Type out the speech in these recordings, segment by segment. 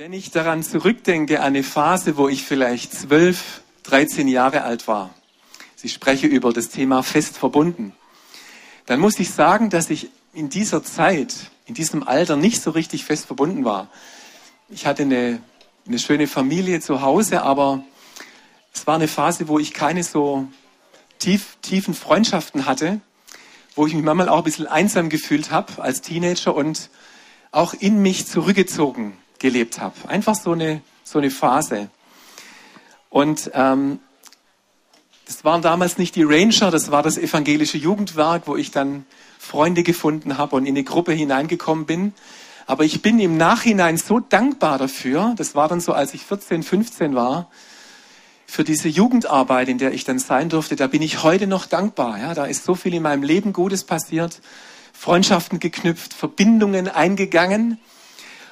Wenn ich daran zurückdenke, an eine Phase, wo ich vielleicht zwölf, dreizehn Jahre alt war, ich spreche über das Thema fest verbunden, dann muss ich sagen, dass ich in dieser Zeit, in diesem Alter nicht so richtig fest verbunden war. Ich hatte eine, eine schöne Familie zu Hause, aber es war eine Phase, wo ich keine so tief, tiefen Freundschaften hatte, wo ich mich manchmal auch ein bisschen einsam gefühlt habe als Teenager und auch in mich zurückgezogen gelebt habe. Einfach so eine, so eine Phase. Und ähm, das waren damals nicht die Ranger, das war das evangelische Jugendwerk, wo ich dann Freunde gefunden habe und in eine Gruppe hineingekommen bin. Aber ich bin im Nachhinein so dankbar dafür, das war dann so, als ich 14, 15 war, für diese Jugendarbeit, in der ich dann sein durfte, da bin ich heute noch dankbar. Ja, da ist so viel in meinem Leben Gutes passiert, Freundschaften geknüpft, Verbindungen eingegangen.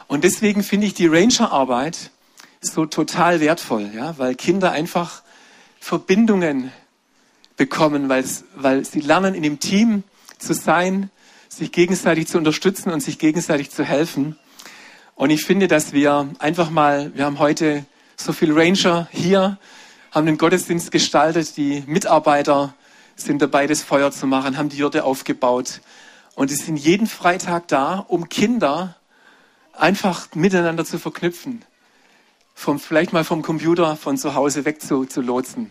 Und deswegen finde ich die Ranger-Arbeit so total wertvoll, ja, weil Kinder einfach Verbindungen bekommen, weil, sie lernen, in dem Team zu sein, sich gegenseitig zu unterstützen und sich gegenseitig zu helfen. Und ich finde, dass wir einfach mal, wir haben heute so viel Ranger hier, haben den Gottesdienst gestaltet, die Mitarbeiter sind dabei, das Feuer zu machen, haben die Jürde aufgebaut. Und sie sind jeden Freitag da, um Kinder einfach miteinander zu verknüpfen. Vom, vielleicht mal vom Computer von zu Hause weg zu, zu lotsen.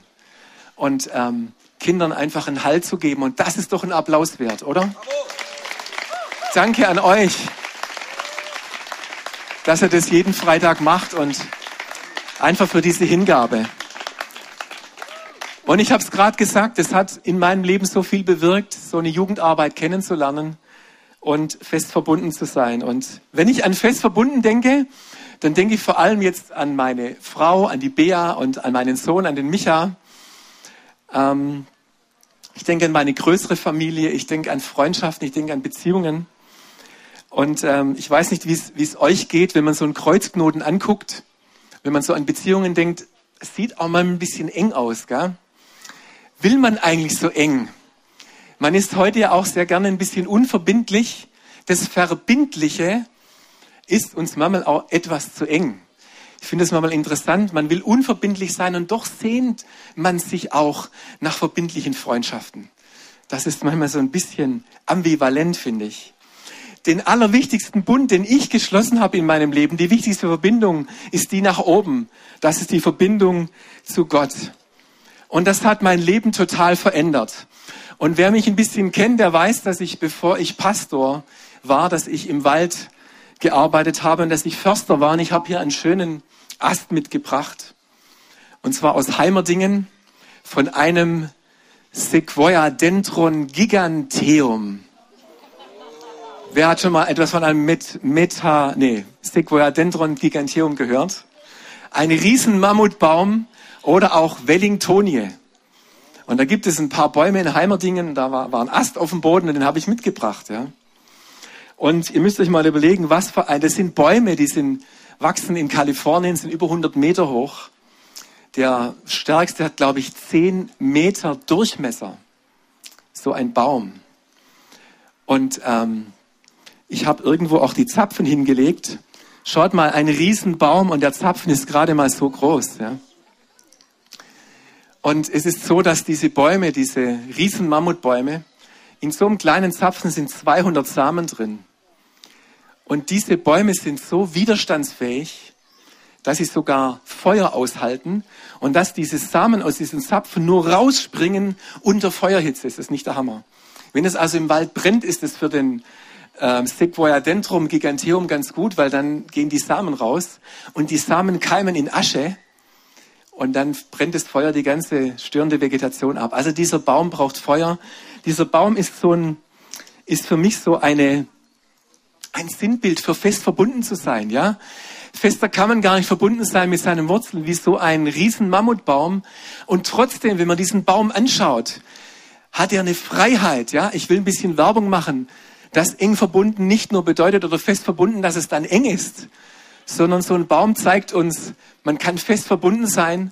Und ähm, Kindern einfach einen Halt zu geben. Und das ist doch ein Applaus wert, oder? Danke an euch, dass ihr das jeden Freitag macht und einfach für diese Hingabe. Und ich habe es gerade gesagt, es hat in meinem Leben so viel bewirkt, so eine Jugendarbeit kennenzulernen und fest verbunden zu sein. Und wenn ich an fest verbunden denke, dann denke ich vor allem jetzt an meine Frau, an die Bea und an meinen Sohn, an den Micha. Ähm, ich denke an meine größere Familie, ich denke an Freundschaften, ich denke an Beziehungen. Und ähm, ich weiß nicht, wie es euch geht, wenn man so einen Kreuzknoten anguckt, wenn man so an Beziehungen denkt, sieht auch mal ein bisschen eng aus. Gell? Will man eigentlich so eng? Man ist heute ja auch sehr gerne ein bisschen unverbindlich. Das Verbindliche ist uns manchmal auch etwas zu eng. Ich finde es manchmal interessant, man will unverbindlich sein und doch sehnt man sich auch nach verbindlichen Freundschaften. Das ist manchmal so ein bisschen ambivalent, finde ich. Den allerwichtigsten Bund, den ich geschlossen habe in meinem Leben, die wichtigste Verbindung ist die nach oben. Das ist die Verbindung zu Gott. Und das hat mein Leben total verändert. Und wer mich ein bisschen kennt, der weiß, dass ich, bevor ich Pastor war, dass ich im Wald gearbeitet habe und dass ich Förster war. Und ich habe hier einen schönen Ast mitgebracht. Und zwar aus Heimerdingen von einem Sequoia Dendron giganteum. Wer hat schon mal etwas von einem Met Meta, nee, Sequoia Dendron giganteum gehört? Ein riesen Mammutbaum oder auch Wellingtonie. Und da gibt es ein paar Bäume in Heimerdingen, da war, war ein Ast auf dem Boden und den habe ich mitgebracht. Ja. Und ihr müsst euch mal überlegen, was für ein, das sind Bäume, die sind, wachsen in Kalifornien, sind über 100 Meter hoch. Der stärkste hat, glaube ich, 10 Meter Durchmesser. So ein Baum. Und ähm, ich habe irgendwo auch die Zapfen hingelegt. Schaut mal, ein Riesenbaum und der Zapfen ist gerade mal so groß. Ja. Und es ist so, dass diese Bäume, diese riesen Mammutbäume, in so einem kleinen Zapfen sind 200 Samen drin. Und diese Bäume sind so widerstandsfähig, dass sie sogar Feuer aushalten und dass diese Samen aus diesen Zapfen nur rausspringen unter Feuerhitze. Das ist nicht der Hammer. Wenn es also im Wald brennt, ist es für den äh, Sequoia dendrum giganteum ganz gut, weil dann gehen die Samen raus und die Samen keimen in Asche und dann brennt das Feuer die ganze störende Vegetation ab. Also dieser Baum braucht Feuer. Dieser Baum ist so ein, ist für mich so eine, ein Sinnbild für fest verbunden zu sein, ja. Fester kann man gar nicht verbunden sein mit seinen Wurzeln wie so ein riesen Mammutbaum. Und trotzdem, wenn man diesen Baum anschaut, hat er eine Freiheit, ja. Ich will ein bisschen Werbung machen, dass eng verbunden nicht nur bedeutet oder fest verbunden, dass es dann eng ist, sondern so ein Baum zeigt uns, man kann fest verbunden sein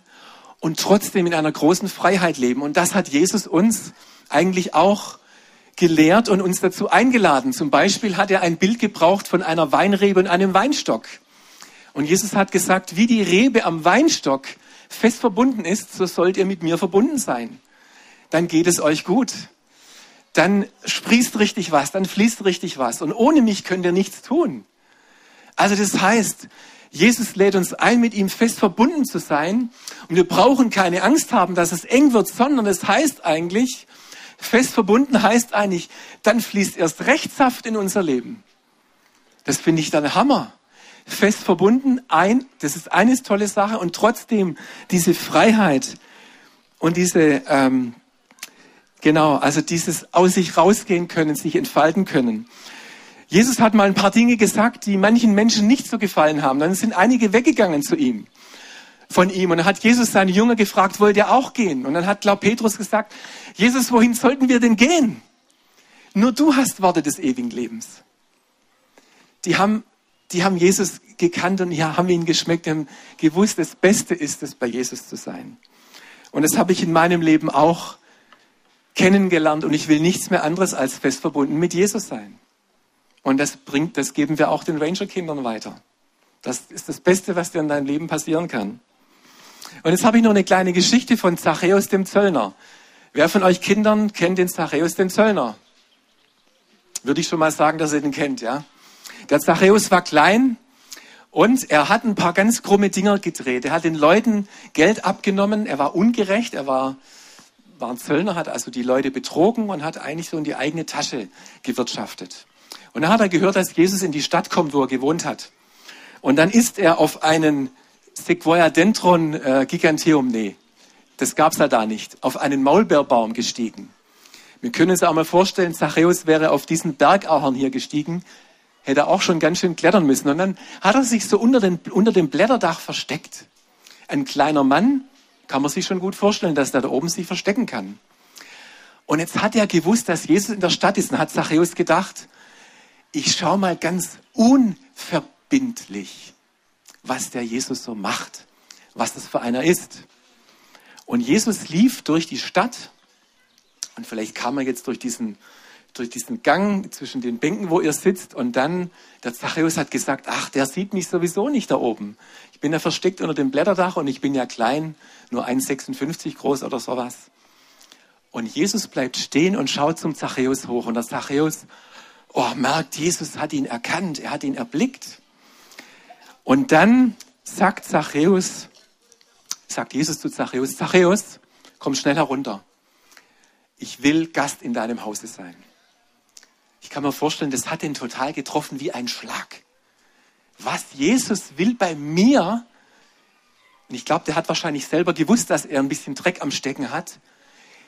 und trotzdem in einer großen Freiheit leben. Und das hat Jesus uns eigentlich auch gelehrt und uns dazu eingeladen. Zum Beispiel hat er ein Bild gebraucht von einer Weinrebe und einem Weinstock. Und Jesus hat gesagt, wie die Rebe am Weinstock fest verbunden ist, so sollt ihr mit mir verbunden sein. Dann geht es euch gut. Dann sprießt richtig was, dann fließt richtig was. Und ohne mich könnt ihr nichts tun. Also das heißt, Jesus lädt uns ein, mit ihm fest verbunden zu sein. Und wir brauchen keine Angst haben, dass es eng wird, sondern es heißt eigentlich, fest verbunden heißt eigentlich, dann fließt erst Rechtssaft in unser Leben. Das finde ich dann Hammer fest verbunden ein. Das ist eine tolle Sache und trotzdem diese Freiheit und diese, ähm, genau, also dieses aus sich rausgehen können, sich entfalten können. Jesus hat mal ein paar Dinge gesagt, die manchen Menschen nicht so gefallen haben. Dann sind einige weggegangen zu ihm, von ihm. Und dann hat Jesus seine Jünger gefragt, wollt ihr auch gehen? Und dann hat, glaub Petrus gesagt, Jesus, wohin sollten wir denn gehen? Nur du hast Worte des ewigen Lebens. Die haben die haben Jesus gekannt und ja, haben ihn geschmeckt, haben gewusst, das Beste ist es, bei Jesus zu sein. Und das habe ich in meinem Leben auch kennengelernt und ich will nichts mehr anderes als fest verbunden mit Jesus sein. Und das bringt, das geben wir auch den Ranger-Kindern weiter. Das ist das Beste, was dir in deinem Leben passieren kann. Und jetzt habe ich noch eine kleine Geschichte von Zachäus dem Zöllner. Wer von euch Kindern kennt den Zachäus den Zöllner? Würde ich schon mal sagen, dass ihr den kennt, ja? Der Zachäus war klein und er hat ein paar ganz krumme Dinger gedreht. Er hat den Leuten Geld abgenommen. Er war ungerecht. Er war, war ein Zöllner, hat also die Leute betrogen und hat eigentlich so in die eigene Tasche gewirtschaftet. Und dann hat er gehört, dass Jesus in die Stadt kommt, wo er gewohnt hat. Und dann ist er auf einen Sequoia Dendron äh, Giganteum, nee, das gab's ja da nicht, auf einen Maulbeerbaum gestiegen. Wir können uns auch mal vorstellen, Zachäus wäre auf diesen Bergahorn hier gestiegen, hätte er auch schon ganz schön klettern müssen. Und dann hat er sich so unter, den, unter dem Blätterdach versteckt. Ein kleiner Mann, kann man sich schon gut vorstellen, dass der da oben sich verstecken kann. Und jetzt hat er gewusst, dass Jesus in der Stadt ist und hat Zachäus gedacht, ich schau mal ganz unverbindlich, was der Jesus so macht, was das für einer ist. Und Jesus lief durch die Stadt und vielleicht kam er jetzt durch diesen durch diesen Gang zwischen den Bänken, wo ihr sitzt. Und dann, der Zachäus hat gesagt, ach, der sieht mich sowieso nicht da oben. Ich bin ja versteckt unter dem Blätterdach und ich bin ja klein, nur 1,56 groß oder sowas. Und Jesus bleibt stehen und schaut zum Zachäus hoch. Und der Zachäus, oh, merkt, Jesus hat ihn erkannt, er hat ihn erblickt. Und dann sagt Zachäus, sagt Jesus zu Zachäus, Zachäus, komm schnell herunter. Ich will Gast in deinem Hause sein. Ich kann mir vorstellen, das hat ihn total getroffen wie ein Schlag. Was Jesus will bei mir, und ich glaube, der hat wahrscheinlich selber gewusst, dass er ein bisschen Dreck am Stecken hat,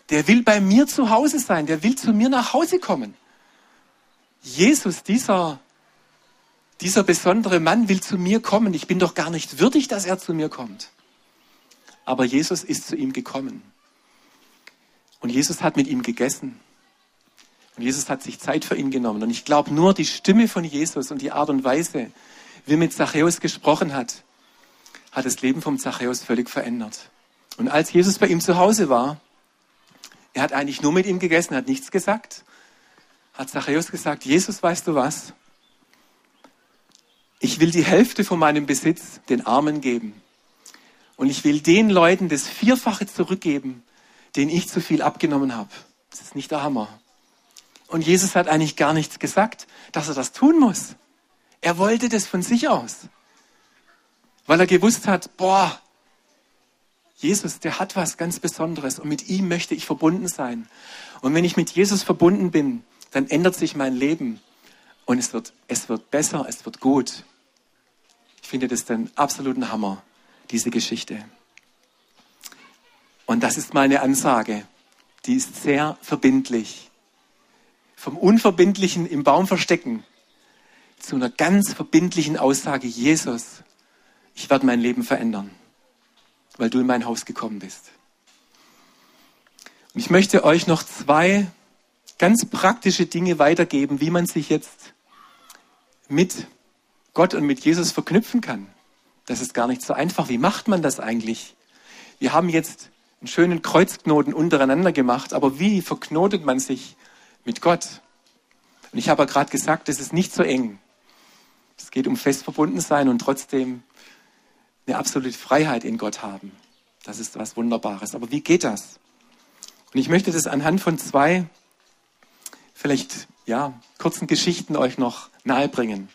der will bei mir zu Hause sein, der will zu mir nach Hause kommen. Jesus, dieser, dieser besondere Mann will zu mir kommen. Ich bin doch gar nicht würdig, dass er zu mir kommt. Aber Jesus ist zu ihm gekommen. Und Jesus hat mit ihm gegessen. Und Jesus hat sich Zeit für ihn genommen. Und ich glaube, nur die Stimme von Jesus und die Art und Weise, wie er mit Zachäus gesprochen hat, hat das Leben vom Zachäus völlig verändert. Und als Jesus bei ihm zu Hause war, er hat eigentlich nur mit ihm gegessen, hat nichts gesagt, hat Zachäus gesagt, Jesus, weißt du was? Ich will die Hälfte von meinem Besitz den Armen geben. Und ich will den Leuten das Vierfache zurückgeben, denen ich zu viel abgenommen habe. Das ist nicht der Hammer. Und Jesus hat eigentlich gar nichts gesagt, dass er das tun muss. Er wollte das von sich aus. Weil er gewusst hat, boah, Jesus, der hat was ganz Besonderes und mit ihm möchte ich verbunden sein. Und wenn ich mit Jesus verbunden bin, dann ändert sich mein Leben und es wird, es wird besser, es wird gut. Ich finde das den absoluten Hammer, diese Geschichte. Und das ist meine Ansage. Die ist sehr verbindlich vom Unverbindlichen im Baum verstecken zu einer ganz verbindlichen Aussage, Jesus, ich werde mein Leben verändern, weil du in mein Haus gekommen bist. Und ich möchte euch noch zwei ganz praktische Dinge weitergeben, wie man sich jetzt mit Gott und mit Jesus verknüpfen kann. Das ist gar nicht so einfach. Wie macht man das eigentlich? Wir haben jetzt einen schönen Kreuzknoten untereinander gemacht, aber wie verknotet man sich mit Gott. Und ich habe ja gerade gesagt, das ist nicht so eng. Es geht um fest verbunden sein und trotzdem eine absolute Freiheit in Gott haben. Das ist was Wunderbares. Aber wie geht das? Und ich möchte das anhand von zwei, vielleicht, ja, kurzen Geschichten euch noch nahebringen.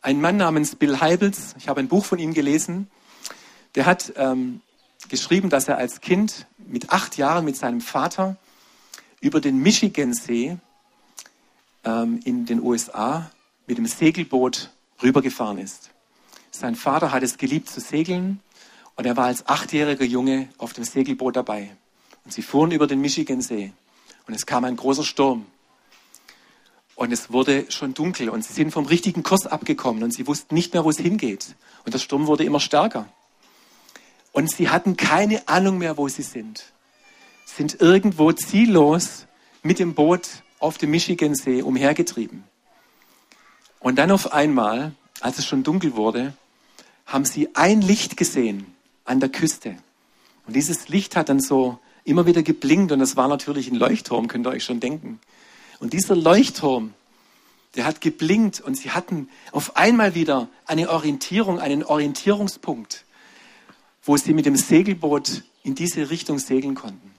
Ein Mann namens Bill Heibels, ich habe ein Buch von ihm gelesen, der hat ähm, geschrieben, dass er als Kind mit acht Jahren mit seinem Vater über den Michigansee ähm, in den USA mit dem Segelboot rübergefahren ist. Sein Vater hat es geliebt zu segeln und er war als achtjähriger Junge auf dem Segelboot dabei. Und sie fuhren über den Michigansee und es kam ein großer Sturm. Und es wurde schon dunkel und sie sind vom richtigen Kurs abgekommen und sie wussten nicht mehr, wo es hingeht. Und der Sturm wurde immer stärker. Und sie hatten keine Ahnung mehr, wo sie sind. Sind irgendwo ziellos mit dem Boot auf dem Michigansee umhergetrieben. Und dann auf einmal, als es schon dunkel wurde, haben sie ein Licht gesehen an der Küste. Und dieses Licht hat dann so immer wieder geblinkt und das war natürlich ein Leuchtturm, könnt ihr euch schon denken. Und dieser Leuchtturm, der hat geblinkt und sie hatten auf einmal wieder eine Orientierung, einen Orientierungspunkt, wo sie mit dem Segelboot in diese Richtung segeln konnten.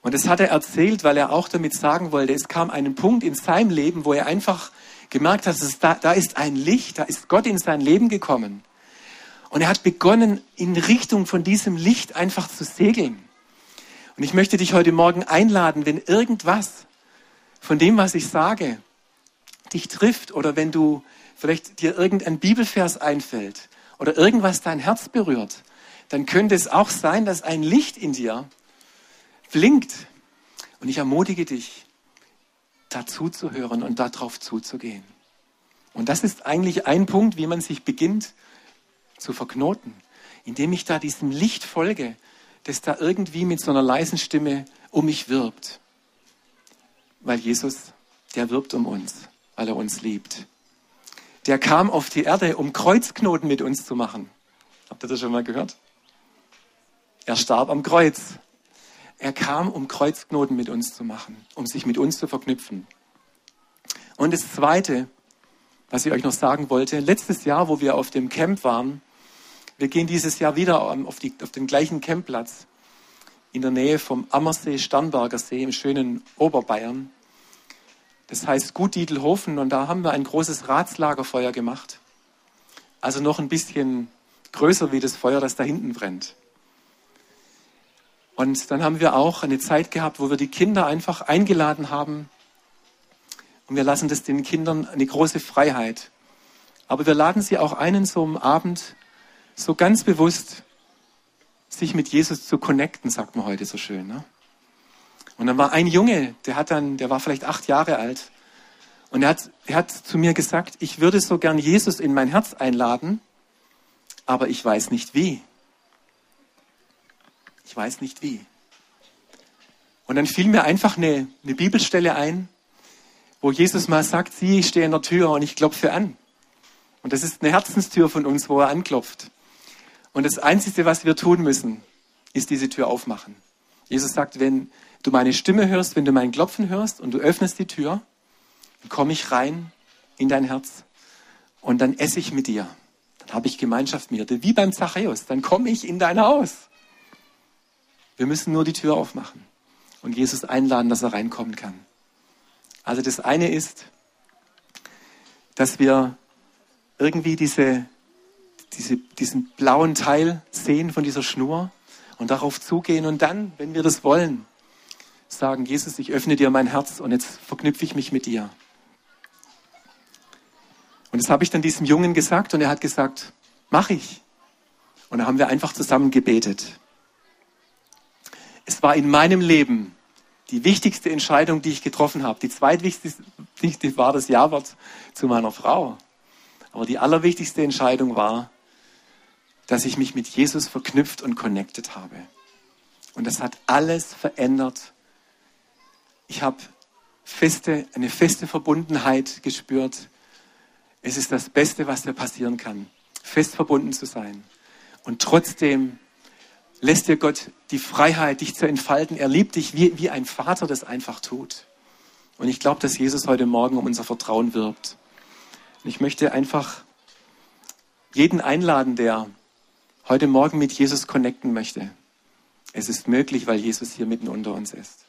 Und das hat er erzählt, weil er auch damit sagen wollte, es kam einen Punkt in seinem Leben, wo er einfach gemerkt hat, dass da, da ist ein Licht, da ist Gott in sein Leben gekommen. Und er hat begonnen, in Richtung von diesem Licht einfach zu segeln. Und ich möchte dich heute Morgen einladen, wenn irgendwas von dem, was ich sage, dich trifft oder wenn du vielleicht dir irgendein Bibelvers einfällt oder irgendwas dein Herz berührt, dann könnte es auch sein, dass ein Licht in dir blinkt. Und ich ermutige dich, dazu zu hören und darauf zuzugehen. Und das ist eigentlich ein Punkt, wie man sich beginnt zu verknoten, indem ich da diesem Licht folge, das da irgendwie mit so einer leisen Stimme um mich wirbt. Weil Jesus, der wirbt um uns, weil er uns liebt. Der kam auf die Erde, um Kreuzknoten mit uns zu machen. Habt ihr das schon mal gehört? Er starb am Kreuz. Er kam, um Kreuzknoten mit uns zu machen, um sich mit uns zu verknüpfen. Und das Zweite, was ich euch noch sagen wollte, letztes Jahr, wo wir auf dem Camp waren, wir gehen dieses Jahr wieder auf, die, auf den gleichen Campplatz in der Nähe vom Ammersee Sternberger See im schönen Oberbayern. Das heißt Gutdiedelhofen und da haben wir ein großes Ratslagerfeuer gemacht. Also noch ein bisschen größer wie das Feuer, das da hinten brennt. Und dann haben wir auch eine Zeit gehabt, wo wir die Kinder einfach eingeladen haben. Und wir lassen das den Kindern eine große Freiheit. Aber wir laden sie auch ein, so am Abend so ganz bewusst sich mit Jesus zu connecten, sagt man heute so schön. Ne? Und dann war ein Junge, der hat dann, der war vielleicht acht Jahre alt. Und er hat, er hat zu mir gesagt, ich würde so gern Jesus in mein Herz einladen, aber ich weiß nicht wie. Ich weiß nicht wie. Und dann fiel mir einfach eine, eine Bibelstelle ein, wo Jesus mal sagt, sieh, ich stehe in der Tür und ich klopfe an. Und das ist eine Herzenstür von uns, wo er anklopft. Und das Einzige, was wir tun müssen, ist diese Tür aufmachen. Jesus sagt, wenn du meine Stimme hörst, wenn du mein Klopfen hörst und du öffnest die Tür, dann komme ich rein in dein Herz und dann esse ich mit dir. Dann habe ich Gemeinschaft mit dir. Wie beim Zachäus, dann komme ich in dein Haus. Wir müssen nur die Tür aufmachen und Jesus einladen, dass er reinkommen kann. Also das eine ist, dass wir irgendwie diese, diese, diesen blauen Teil sehen von dieser Schnur und darauf zugehen und dann, wenn wir das wollen, sagen, Jesus, ich öffne dir mein Herz und jetzt verknüpfe ich mich mit dir. Und das habe ich dann diesem Jungen gesagt und er hat gesagt, mach ich. Und da haben wir einfach zusammen gebetet. Es war in meinem Leben die wichtigste Entscheidung, die ich getroffen habe. Die zweitwichtigste war das Ja-Wort zu meiner Frau. Aber die allerwichtigste Entscheidung war, dass ich mich mit Jesus verknüpft und connected habe. Und das hat alles verändert. Ich habe feste, eine feste Verbundenheit gespürt. Es ist das Beste, was dir passieren kann, fest verbunden zu sein. Und trotzdem lässt dir Gott die Freiheit, dich zu entfalten. Er liebt dich, wie, wie ein Vater das einfach tut. Und ich glaube, dass Jesus heute Morgen um unser Vertrauen wirbt. Und ich möchte einfach jeden einladen, der heute Morgen mit Jesus connecten möchte. Es ist möglich, weil Jesus hier mitten unter uns ist.